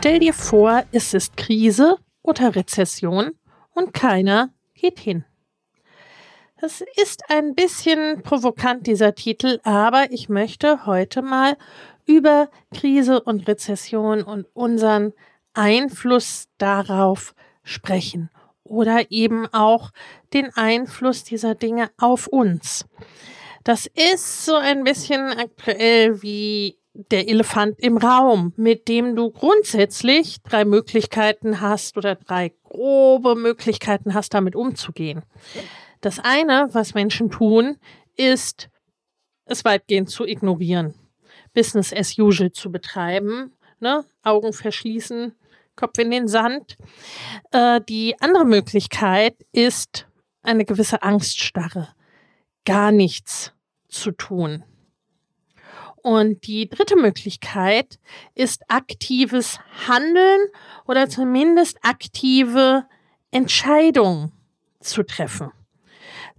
Stell dir vor, es ist Krise oder Rezession und keiner geht hin. Das ist ein bisschen provokant, dieser Titel, aber ich möchte heute mal über Krise und Rezession und unseren Einfluss darauf sprechen oder eben auch den Einfluss dieser Dinge auf uns. Das ist so ein bisschen aktuell wie der Elefant im Raum, mit dem du grundsätzlich drei Möglichkeiten hast oder drei grobe Möglichkeiten hast, damit umzugehen. Das eine, was Menschen tun, ist, es weitgehend zu ignorieren, Business as usual zu betreiben, ne? Augen verschließen, Kopf in den Sand. Äh, die andere Möglichkeit ist eine gewisse Angststarre, gar nichts zu tun. Und die dritte Möglichkeit ist aktives Handeln oder zumindest aktive Entscheidungen zu treffen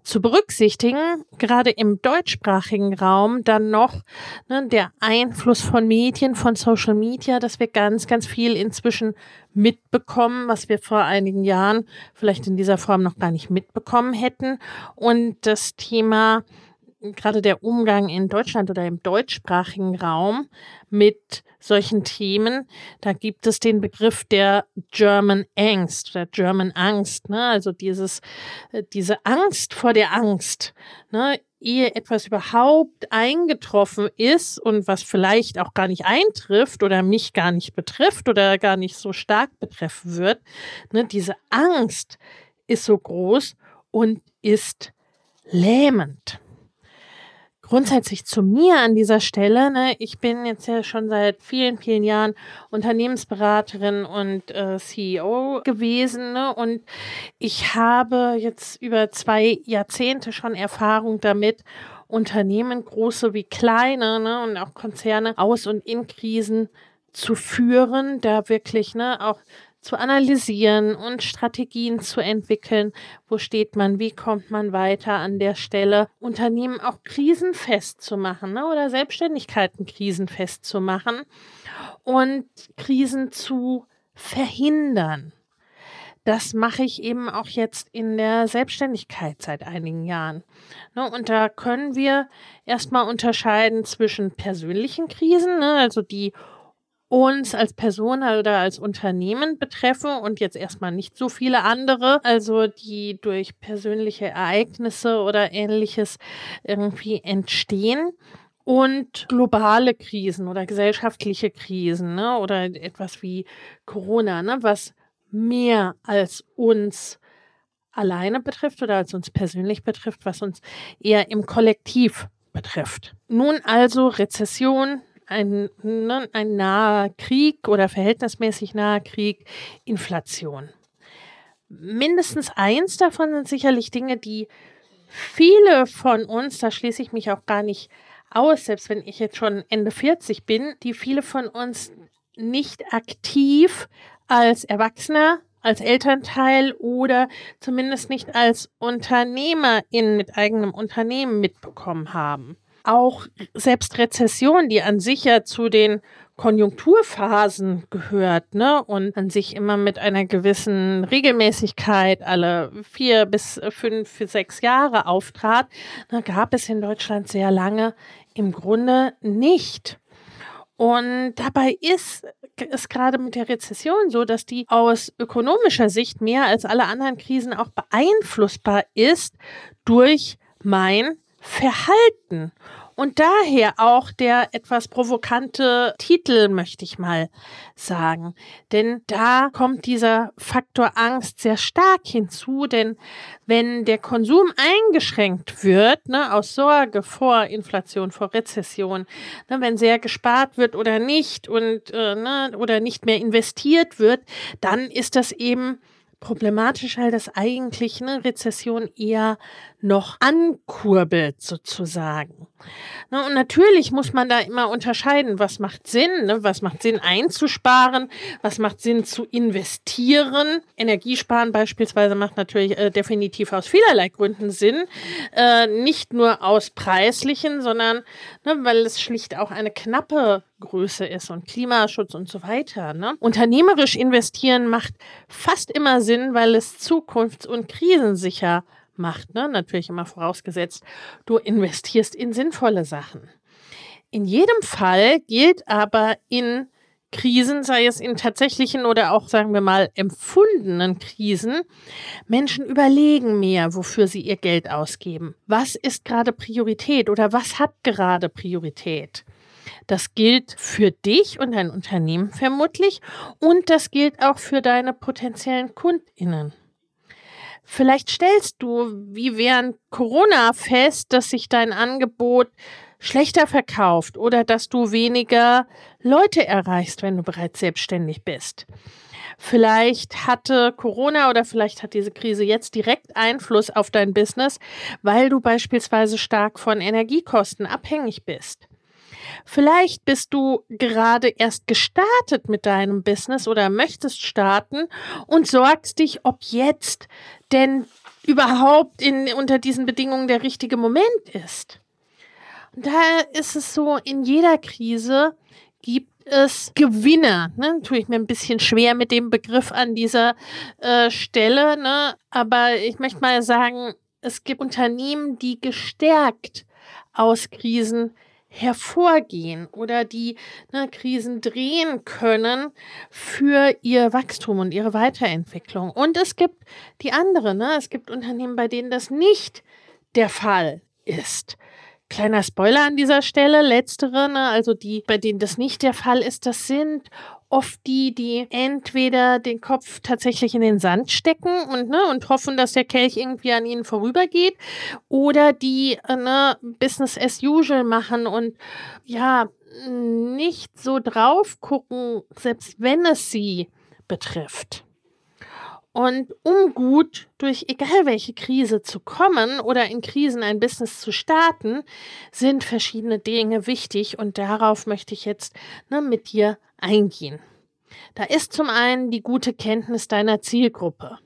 zu berücksichtigen, gerade im deutschsprachigen Raum dann noch ne, der Einfluss von Medien, von Social Media, dass wir ganz, ganz viel inzwischen mitbekommen, was wir vor einigen Jahren vielleicht in dieser Form noch gar nicht mitbekommen hätten. Und das Thema gerade der Umgang in Deutschland oder im deutschsprachigen Raum mit solchen Themen, da gibt es den Begriff der German Angst oder German Angst, ne? also dieses, äh, diese Angst vor der Angst, ne? ehe etwas überhaupt eingetroffen ist und was vielleicht auch gar nicht eintrifft oder mich gar nicht betrifft oder gar nicht so stark betreffen wird, ne? diese Angst ist so groß und ist lähmend grundsätzlich zu mir an dieser Stelle. Ne, ich bin jetzt ja schon seit vielen, vielen Jahren Unternehmensberaterin und äh, CEO gewesen. Ne, und ich habe jetzt über zwei Jahrzehnte schon Erfahrung damit, Unternehmen, große wie kleine ne, und auch Konzerne aus und in Krisen zu führen, da wirklich ne, auch zu analysieren und Strategien zu entwickeln. Wo steht man? Wie kommt man weiter an der Stelle? Unternehmen auch krisenfest zu machen ne? oder Selbstständigkeiten krisenfest zu machen und Krisen zu verhindern. Das mache ich eben auch jetzt in der Selbstständigkeit seit einigen Jahren. Ne, und da können wir erstmal unterscheiden zwischen persönlichen Krisen, ne, also die uns als Person oder als Unternehmen betreffen und jetzt erstmal nicht so viele andere, also die durch persönliche Ereignisse oder ähnliches irgendwie entstehen und globale Krisen oder gesellschaftliche Krisen ne, oder etwas wie Corona, ne, was mehr als uns alleine betrifft oder als uns persönlich betrifft, was uns eher im Kollektiv betrifft. Nun also Rezession, ein, ne, ein naher Krieg oder verhältnismäßig naher Krieg, Inflation. Mindestens eins davon sind sicherlich Dinge, die viele von uns, da schließe ich mich auch gar nicht aus, selbst wenn ich jetzt schon Ende 40 bin, die viele von uns nicht aktiv als Erwachsener, als Elternteil oder zumindest nicht als Unternehmerin mit eigenem Unternehmen mitbekommen haben auch selbst Rezession, die an sich ja zu den Konjunkturphasen gehört, ne, und an sich immer mit einer gewissen Regelmäßigkeit alle vier bis fünf, sechs Jahre auftrat, da gab es in Deutschland sehr lange im Grunde nicht. Und dabei ist es gerade mit der Rezession so, dass die aus ökonomischer Sicht mehr als alle anderen Krisen auch beeinflussbar ist durch mein Verhalten. Und daher auch der etwas provokante Titel, möchte ich mal sagen. Denn da kommt dieser Faktor Angst sehr stark hinzu, denn wenn der Konsum eingeschränkt wird, ne, aus Sorge vor Inflation, vor Rezession, ne, wenn sehr gespart wird oder nicht und äh, ne, oder nicht mehr investiert wird, dann ist das eben problematisch, weil das eigentlich eine Rezession eher noch ankurbelt sozusagen. Ne, und natürlich muss man da immer unterscheiden, was macht Sinn, ne? was macht Sinn einzusparen, was macht Sinn zu investieren. Energiesparen beispielsweise macht natürlich äh, definitiv aus vielerlei Gründen Sinn, äh, nicht nur aus preislichen, sondern ne, weil es schlicht auch eine knappe Größe ist und Klimaschutz und so weiter. Ne? Unternehmerisch investieren macht fast immer Sinn, weil es zukunfts- und krisensicher macht. Ne? Natürlich immer vorausgesetzt, du investierst in sinnvolle Sachen. In jedem Fall gilt aber in Krisen, sei es in tatsächlichen oder auch, sagen wir mal, empfundenen Krisen, Menschen überlegen mehr, wofür sie ihr Geld ausgeben. Was ist gerade Priorität oder was hat gerade Priorität? Das gilt für dich und dein Unternehmen vermutlich und das gilt auch für deine potenziellen Kundinnen. Vielleicht stellst du, wie während Corona, fest, dass sich dein Angebot schlechter verkauft oder dass du weniger Leute erreichst, wenn du bereits selbstständig bist. Vielleicht hatte Corona oder vielleicht hat diese Krise jetzt direkt Einfluss auf dein Business, weil du beispielsweise stark von Energiekosten abhängig bist. Vielleicht bist du gerade erst gestartet mit deinem Business oder möchtest starten und sorgst dich, ob jetzt denn überhaupt in, unter diesen Bedingungen der richtige Moment ist. Und daher ist es so, in jeder Krise gibt es Gewinner. Ne? Tue ich mir ein bisschen schwer mit dem Begriff an dieser äh, Stelle, ne? aber ich möchte mal sagen, es gibt Unternehmen, die gestärkt aus Krisen hervorgehen oder die ne, Krisen drehen können für ihr Wachstum und ihre Weiterentwicklung. Und es gibt die andere, ne? es gibt Unternehmen, bei denen das nicht der Fall ist. Kleiner Spoiler an dieser Stelle, letztere, ne, also die, bei denen das nicht der Fall ist, das sind oft die, die entweder den Kopf tatsächlich in den Sand stecken und, ne, und hoffen, dass der Kelch irgendwie an ihnen vorübergeht, oder die äh, ne, Business as usual machen und ja, nicht so drauf gucken, selbst wenn es sie betrifft. Und um gut durch egal welche Krise zu kommen oder in Krisen ein Business zu starten, sind verschiedene Dinge wichtig und darauf möchte ich jetzt ne, mit dir eingehen. Da ist zum einen die gute Kenntnis deiner Zielgruppe.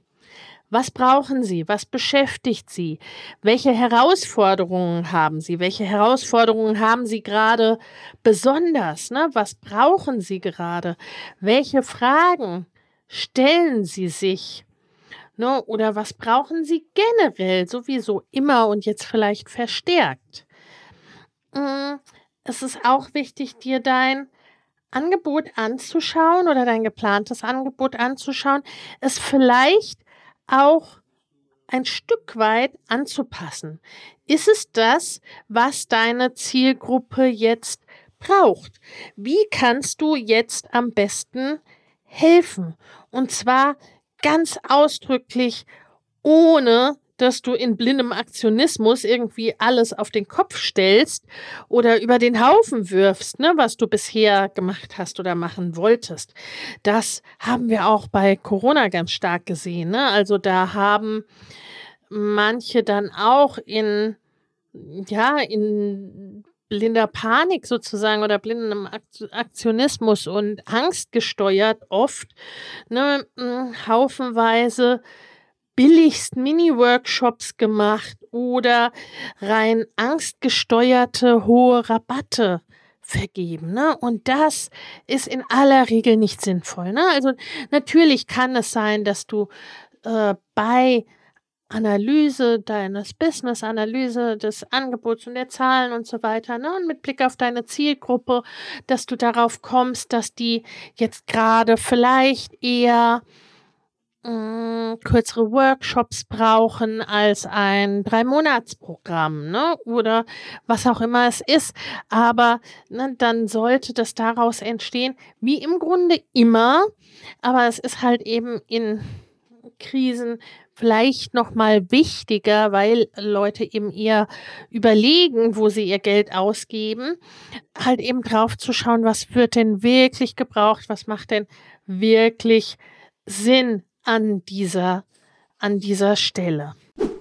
Was brauchen Sie? Was beschäftigt Sie? Welche Herausforderungen haben Sie? Welche Herausforderungen haben Sie gerade besonders? Ne? Was brauchen Sie gerade? Welche Fragen stellen Sie sich? Ne? Oder was brauchen Sie generell sowieso immer und jetzt vielleicht verstärkt? Mm, es ist auch wichtig, dir dein Angebot anzuschauen oder dein geplantes Angebot anzuschauen, es vielleicht auch ein Stück weit anzupassen. Ist es das, was deine Zielgruppe jetzt braucht? Wie kannst du jetzt am besten helfen. Und zwar ganz ausdrücklich, ohne dass du in blindem Aktionismus irgendwie alles auf den Kopf stellst oder über den Haufen wirfst, ne, was du bisher gemacht hast oder machen wolltest. Das haben wir auch bei Corona ganz stark gesehen. Ne? Also da haben manche dann auch in ja, in blinder Panik sozusagen oder blindem Aktionismus und Angst gesteuert oft ne, haufenweise billigst Mini-Workshops gemacht oder rein angstgesteuerte hohe Rabatte vergeben. Ne? Und das ist in aller Regel nicht sinnvoll. Ne? Also natürlich kann es sein, dass du äh, bei Analyse deines Business, Analyse des Angebots und der Zahlen und so weiter, ne? Und mit Blick auf deine Zielgruppe, dass du darauf kommst, dass die jetzt gerade vielleicht eher mh, kürzere Workshops brauchen als ein Drei-Monats-Programm, ne? Oder was auch immer es ist. Aber ne, dann sollte das daraus entstehen, wie im Grunde immer. Aber es ist halt eben in Krisen vielleicht noch mal wichtiger, weil Leute eben eher überlegen, wo sie ihr Geld ausgeben, halt eben drauf zu schauen, was wird denn wirklich gebraucht, was macht denn wirklich Sinn an dieser, an dieser Stelle.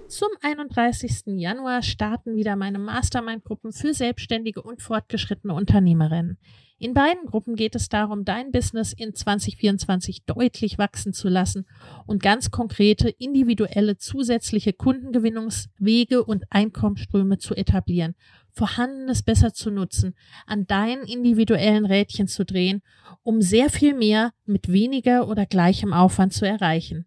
Zum 31. Januar starten wieder meine Mastermind-Gruppen für selbstständige und fortgeschrittene Unternehmerinnen. In beiden Gruppen geht es darum, dein Business in 2024 deutlich wachsen zu lassen und ganz konkrete individuelle zusätzliche Kundengewinnungswege und Einkommensströme zu etablieren, Vorhandenes besser zu nutzen, an deinen individuellen Rädchen zu drehen, um sehr viel mehr mit weniger oder gleichem Aufwand zu erreichen.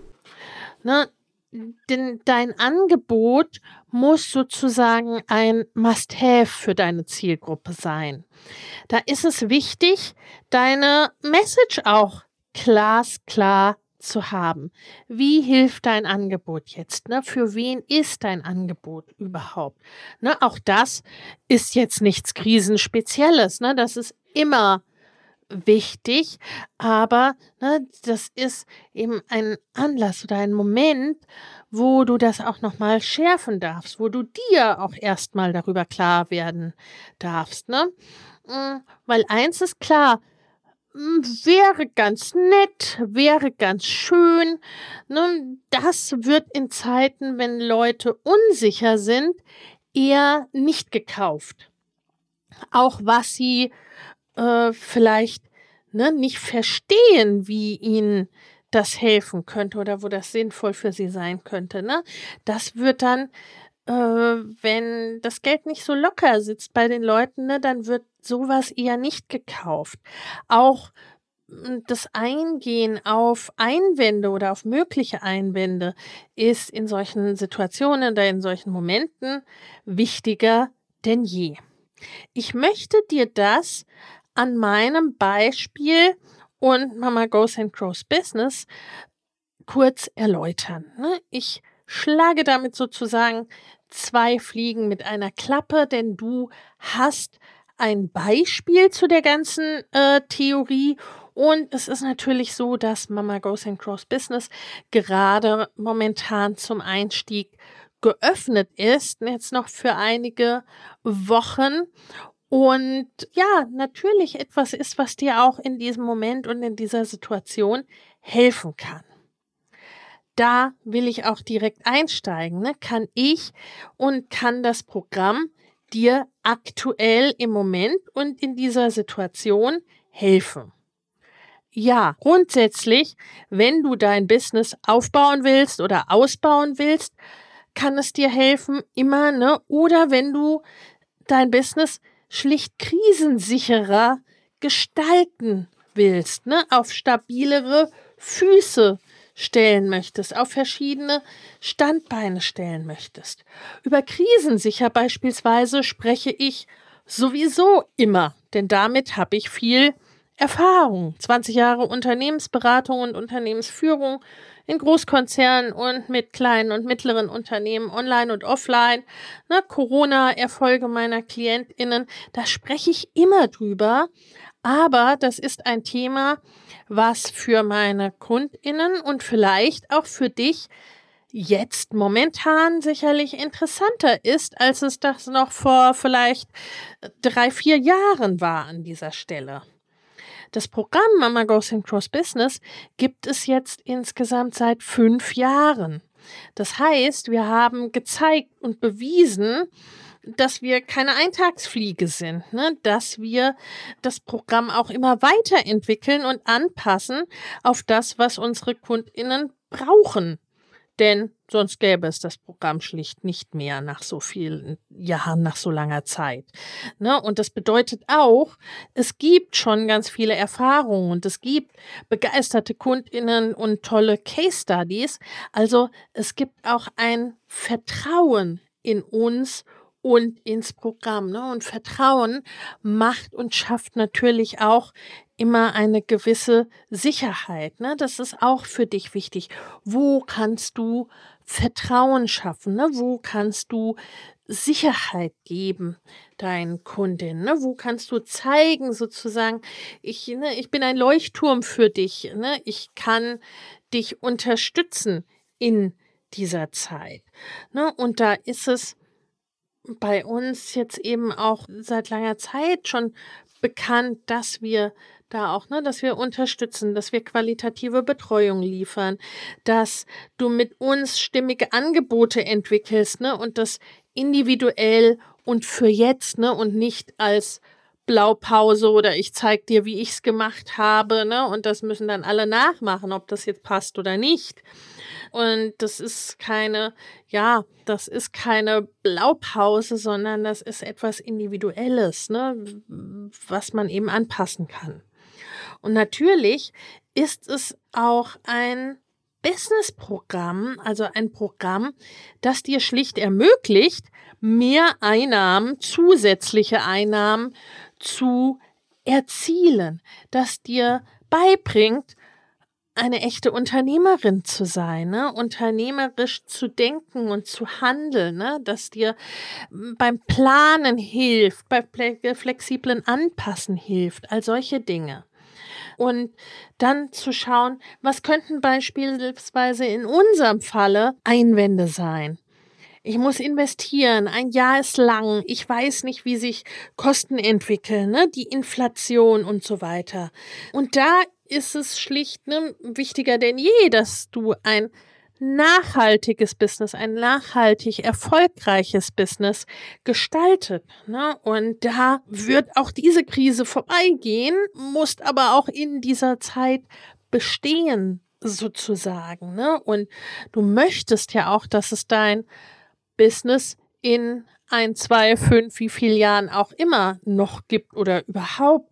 Ne? Denn dein Angebot muss sozusagen ein Must-Have für deine Zielgruppe sein. Da ist es wichtig, deine Message auch glasklar zu haben. Wie hilft dein Angebot jetzt? Ne? Für wen ist dein Angebot überhaupt? Ne? Auch das ist jetzt nichts Krisenspezielles. Ne? Das ist immer wichtig, aber ne, das ist eben ein Anlass oder ein Moment, wo du das auch nochmal schärfen darfst, wo du dir auch erstmal darüber klar werden darfst. Ne? Mm, weil eins ist klar, mm, wäre ganz nett, wäre ganz schön. Ne? Das wird in Zeiten, wenn Leute unsicher sind, eher nicht gekauft. Auch was sie äh, vielleicht ne, nicht verstehen, wie ihnen das helfen könnte oder wo das sinnvoll für sie sein könnte. Ne? Das wird dann, äh, wenn das Geld nicht so locker sitzt bei den Leuten, ne, dann wird sowas eher nicht gekauft. Auch hm, das Eingehen auf Einwände oder auf mögliche Einwände ist in solchen Situationen oder in solchen Momenten wichtiger denn je. Ich möchte dir das an meinem Beispiel und Mama Goes and Grows Business kurz erläutern. Ne? Ich schlage damit sozusagen zwei Fliegen mit einer Klappe, denn du hast ein Beispiel zu der ganzen äh, Theorie und es ist natürlich so, dass Mama Goes and Grows Business gerade momentan zum Einstieg geöffnet ist, jetzt noch für einige Wochen und ja, natürlich etwas ist, was dir auch in diesem Moment und in dieser Situation helfen kann. Da will ich auch direkt einsteigen. Ne? Kann ich und kann das Programm dir aktuell im Moment und in dieser Situation helfen? Ja, grundsätzlich, wenn du dein Business aufbauen willst oder ausbauen willst, kann es dir helfen, immer, ne? Oder wenn du dein Business schlicht krisensicherer gestalten willst, ne? auf stabilere Füße stellen möchtest, auf verschiedene Standbeine stellen möchtest. Über krisensicher beispielsweise spreche ich sowieso immer, denn damit habe ich viel Erfahrung. 20 Jahre Unternehmensberatung und Unternehmensführung in Großkonzernen und mit kleinen und mittleren Unternehmen, online und offline, ne, Corona-Erfolge meiner KlientInnen, da spreche ich immer drüber. Aber das ist ein Thema, was für meine KundInnen und vielleicht auch für dich jetzt momentan sicherlich interessanter ist, als es das noch vor vielleicht drei, vier Jahren war an dieser Stelle. Das Programm Mama Goes in Cross Business gibt es jetzt insgesamt seit fünf Jahren. Das heißt, wir haben gezeigt und bewiesen, dass wir keine Eintagsfliege sind, ne? dass wir das Programm auch immer weiterentwickeln und anpassen auf das, was unsere Kundinnen brauchen. Denn sonst gäbe es das Programm schlicht nicht mehr nach so vielen Jahren, nach so langer Zeit. Ne? Und das bedeutet auch, es gibt schon ganz viele Erfahrungen und es gibt begeisterte Kundinnen und tolle Case Studies. Also es gibt auch ein Vertrauen in uns und ins Programm. Ne? Und Vertrauen macht und schafft natürlich auch immer eine gewisse Sicherheit. Ne? Das ist auch für dich wichtig. Wo kannst du Vertrauen schaffen? Ne? Wo kannst du Sicherheit geben deinen Kundinnen? Ne? Wo kannst du zeigen, sozusagen, ich, ne, ich bin ein Leuchtturm für dich. Ne? Ich kann dich unterstützen in dieser Zeit. Ne? Und da ist es bei uns jetzt eben auch seit langer Zeit schon bekannt, dass wir da auch, ne, dass wir unterstützen, dass wir qualitative Betreuung liefern, dass du mit uns stimmige Angebote entwickelst, ne, und das individuell und für jetzt, ne, und nicht als Blaupause oder ich zeig dir, wie ich's gemacht habe, ne, und das müssen dann alle nachmachen, ob das jetzt passt oder nicht. Und das ist keine, ja, das ist keine Blaupause, sondern das ist etwas Individuelles, ne, was man eben anpassen kann. Und natürlich ist es auch ein Businessprogramm, also ein Programm, das dir schlicht ermöglicht, mehr Einnahmen, zusätzliche Einnahmen zu erzielen, das dir beibringt, eine echte Unternehmerin zu sein, ne? unternehmerisch zu denken und zu handeln, ne? das dir beim Planen hilft, bei flexiblen Anpassen hilft, all solche Dinge. Und dann zu schauen, was könnten beispielsweise in unserem Falle Einwände sein. Ich muss investieren. Ein Jahr ist lang. Ich weiß nicht, wie sich Kosten entwickeln, ne? die Inflation und so weiter. Und da ist es schlicht ne, wichtiger denn je, dass du ein nachhaltiges Business, ein nachhaltig erfolgreiches Business gestaltet. Ne? Und da wird auch diese Krise vorbeigehen, musst aber auch in dieser Zeit bestehen, sozusagen. Ne? Und du möchtest ja auch, dass es dein Business in ein, zwei, fünf, wie viele Jahren auch immer noch gibt oder überhaupt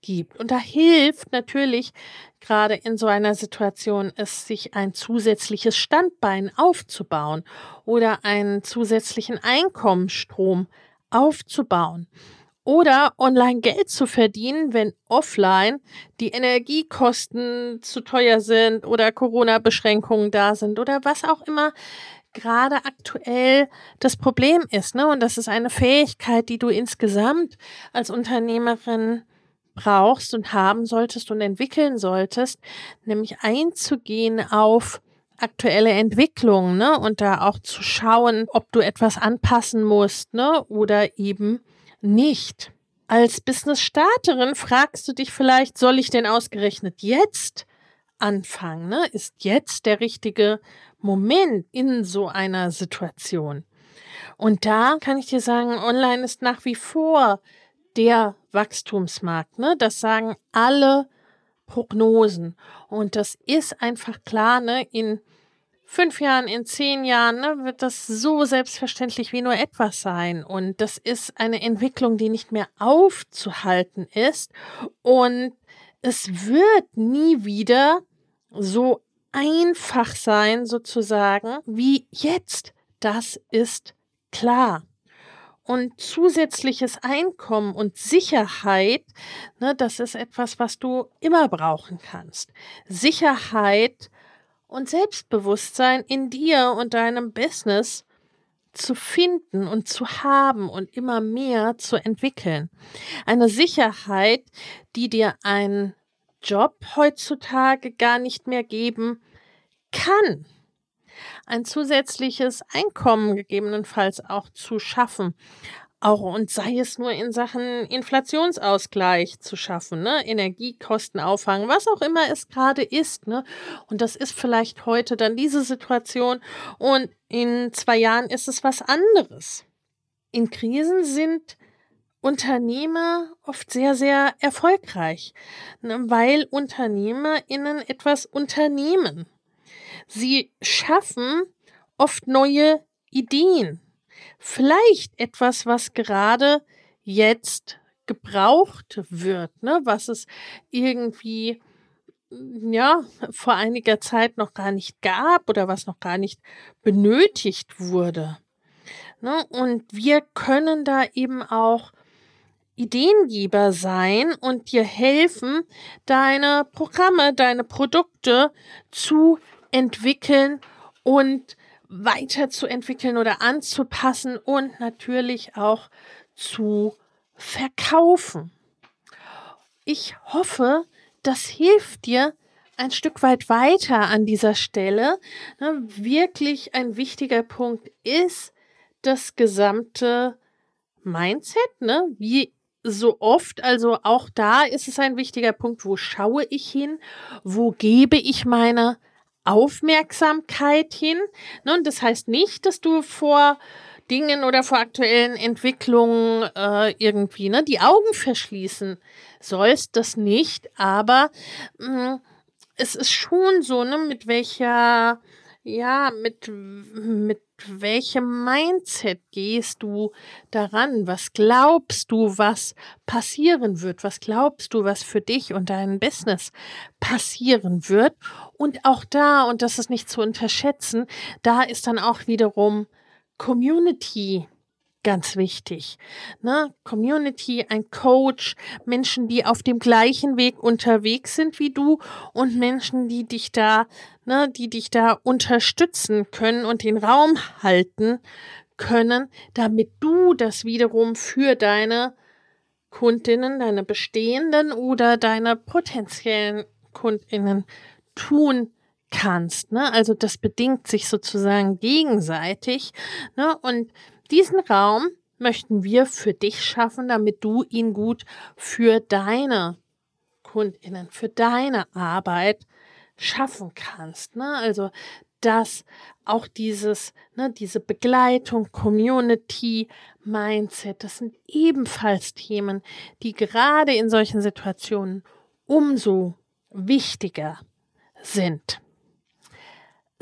gibt. Und da hilft natürlich gerade in so einer Situation, es sich ein zusätzliches Standbein aufzubauen oder einen zusätzlichen Einkommensstrom aufzubauen oder online Geld zu verdienen, wenn offline die Energiekosten zu teuer sind oder Corona-Beschränkungen da sind oder was auch immer gerade aktuell das Problem ist. Ne? Und das ist eine Fähigkeit, die du insgesamt als Unternehmerin brauchst und haben solltest und entwickeln solltest, nämlich einzugehen auf aktuelle Entwicklungen, ne? Und da auch zu schauen, ob du etwas anpassen musst, ne? Oder eben nicht. Als Business-Starterin fragst du dich vielleicht, soll ich denn ausgerechnet jetzt anfangen? Ne? Ist jetzt der richtige Moment in so einer Situation? Und da kann ich dir sagen, online ist nach wie vor der Wachstumsmarkt. Ne? Das sagen alle Prognosen. Und das ist einfach klar, ne? in fünf Jahren, in zehn Jahren ne, wird das so selbstverständlich wie nur etwas sein. Und das ist eine Entwicklung, die nicht mehr aufzuhalten ist. Und es wird nie wieder so einfach sein, sozusagen, wie jetzt. Das ist klar und zusätzliches Einkommen und Sicherheit, ne, das ist etwas, was du immer brauchen kannst. Sicherheit und Selbstbewusstsein in dir und deinem Business zu finden und zu haben und immer mehr zu entwickeln. Eine Sicherheit, die dir ein Job heutzutage gar nicht mehr geben kann ein zusätzliches Einkommen gegebenenfalls auch zu schaffen. auch und sei es nur in Sachen Inflationsausgleich zu schaffen, ne? Energiekosten auffangen, was auch immer es gerade ist, ne? Und das ist vielleicht heute dann diese Situation und in zwei Jahren ist es was anderes. In Krisen sind Unternehmer oft sehr, sehr erfolgreich, ne? weil UnternehmerInnen etwas unternehmen. Sie schaffen oft neue Ideen vielleicht etwas, was gerade jetzt gebraucht wird, ne, was es irgendwie ja, vor einiger Zeit noch gar nicht gab oder was noch gar nicht benötigt wurde. Ne? Und wir können da eben auch Ideengeber sein und dir helfen, deine Programme, deine Produkte zu entwickeln und weiterzuentwickeln oder anzupassen und natürlich auch zu verkaufen. Ich hoffe, das hilft dir ein Stück weit weiter an dieser Stelle. Ne, wirklich ein wichtiger Punkt ist das gesamte Mindset, ne? Wie so oft, also auch da ist es ein wichtiger Punkt, wo schaue ich hin, wo gebe ich meine Aufmerksamkeit hin. Ne? Und das heißt nicht, dass du vor Dingen oder vor aktuellen Entwicklungen äh, irgendwie ne, die Augen verschließen sollst. Das nicht, aber mh, mm, es ist schon so, ne, mit welcher, ja, mit, mit welchem Mindset gehst du daran? Was glaubst du, was passieren wird? Was glaubst du, was für dich und dein Business passieren wird? Und auch da, und das ist nicht zu unterschätzen, da ist dann auch wiederum Community ganz wichtig. Ne? Community, ein Coach, Menschen, die auf dem gleichen Weg unterwegs sind wie du und Menschen, die dich da, ne, die dich da unterstützen können und den Raum halten können, damit du das wiederum für deine Kundinnen, deine bestehenden oder deine potenziellen Kundinnen tun kannst. Ne? Also das bedingt sich sozusagen gegenseitig. Ne? Und diesen Raum möchten wir für dich schaffen, damit du ihn gut für deine Kundinnen, für deine Arbeit schaffen kannst. Ne? Also dass auch dieses, ne, diese Begleitung, Community, Mindset, das sind ebenfalls Themen, die gerade in solchen Situationen umso wichtiger sind.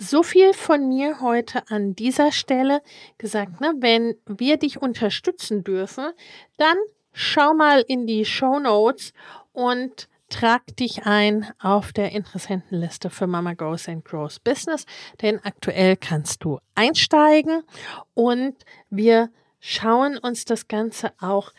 So viel von mir heute an dieser Stelle gesagt, ne? wenn wir dich unterstützen dürfen, dann schau mal in die Show Notes und trag dich ein auf der Interessentenliste für Mama Goes and Grows Business, denn aktuell kannst du einsteigen und wir schauen uns das Ganze auch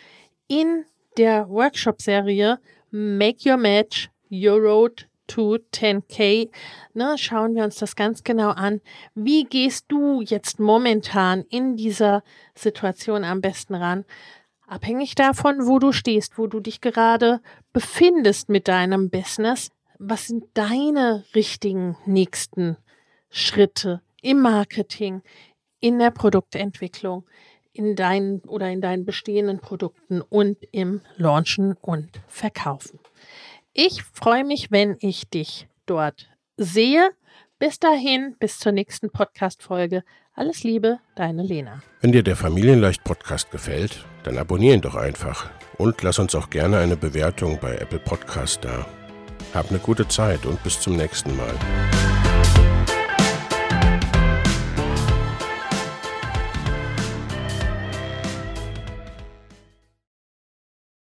in der Workshop-Serie Make Your Match Your Road to 10K, ne, schauen wir uns das ganz genau an. Wie gehst du jetzt momentan in dieser Situation am besten ran? Abhängig davon, wo du stehst, wo du dich gerade befindest mit deinem Business, was sind deine richtigen nächsten Schritte im Marketing, in der Produktentwicklung, in deinen oder in deinen bestehenden Produkten und im Launchen und Verkaufen. Ich freue mich, wenn ich dich dort sehe. Bis dahin, bis zur nächsten Podcast-Folge. Alles Liebe, deine Lena. Wenn dir der Familienleicht Podcast gefällt, dann abonniere ihn doch einfach und lass uns auch gerne eine Bewertung bei Apple Podcast da. Hab eine gute Zeit und bis zum nächsten Mal.